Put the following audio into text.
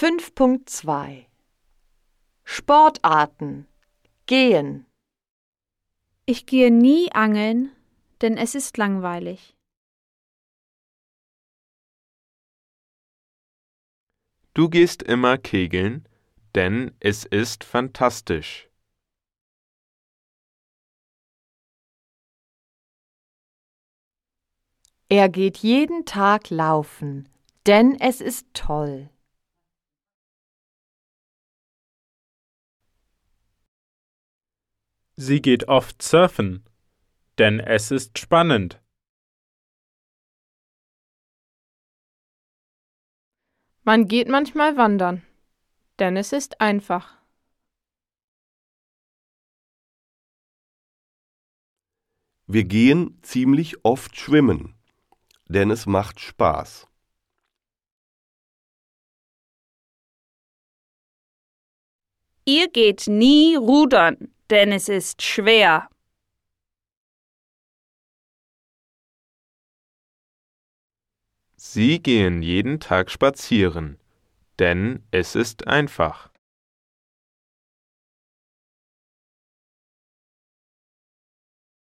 5.2 Sportarten Gehen Ich gehe nie angeln, denn es ist langweilig. Du gehst immer kegeln, denn es ist fantastisch. Er geht jeden Tag laufen, denn es ist toll. Sie geht oft surfen, denn es ist spannend. Man geht manchmal wandern, denn es ist einfach. Wir gehen ziemlich oft schwimmen, denn es macht Spaß. Ihr geht nie rudern, denn es ist schwer. Sie gehen jeden Tag spazieren, denn es ist einfach.